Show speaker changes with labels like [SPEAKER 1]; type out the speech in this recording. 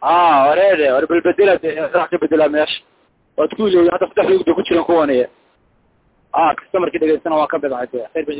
[SPEAKER 1] a wareede war belbedela de wax ka bedelaa meesha waad ku ilowda hadda saddex lugda ku jiran kuwaniye a customarkii dhegeystana waa ka bidcay de khayr ba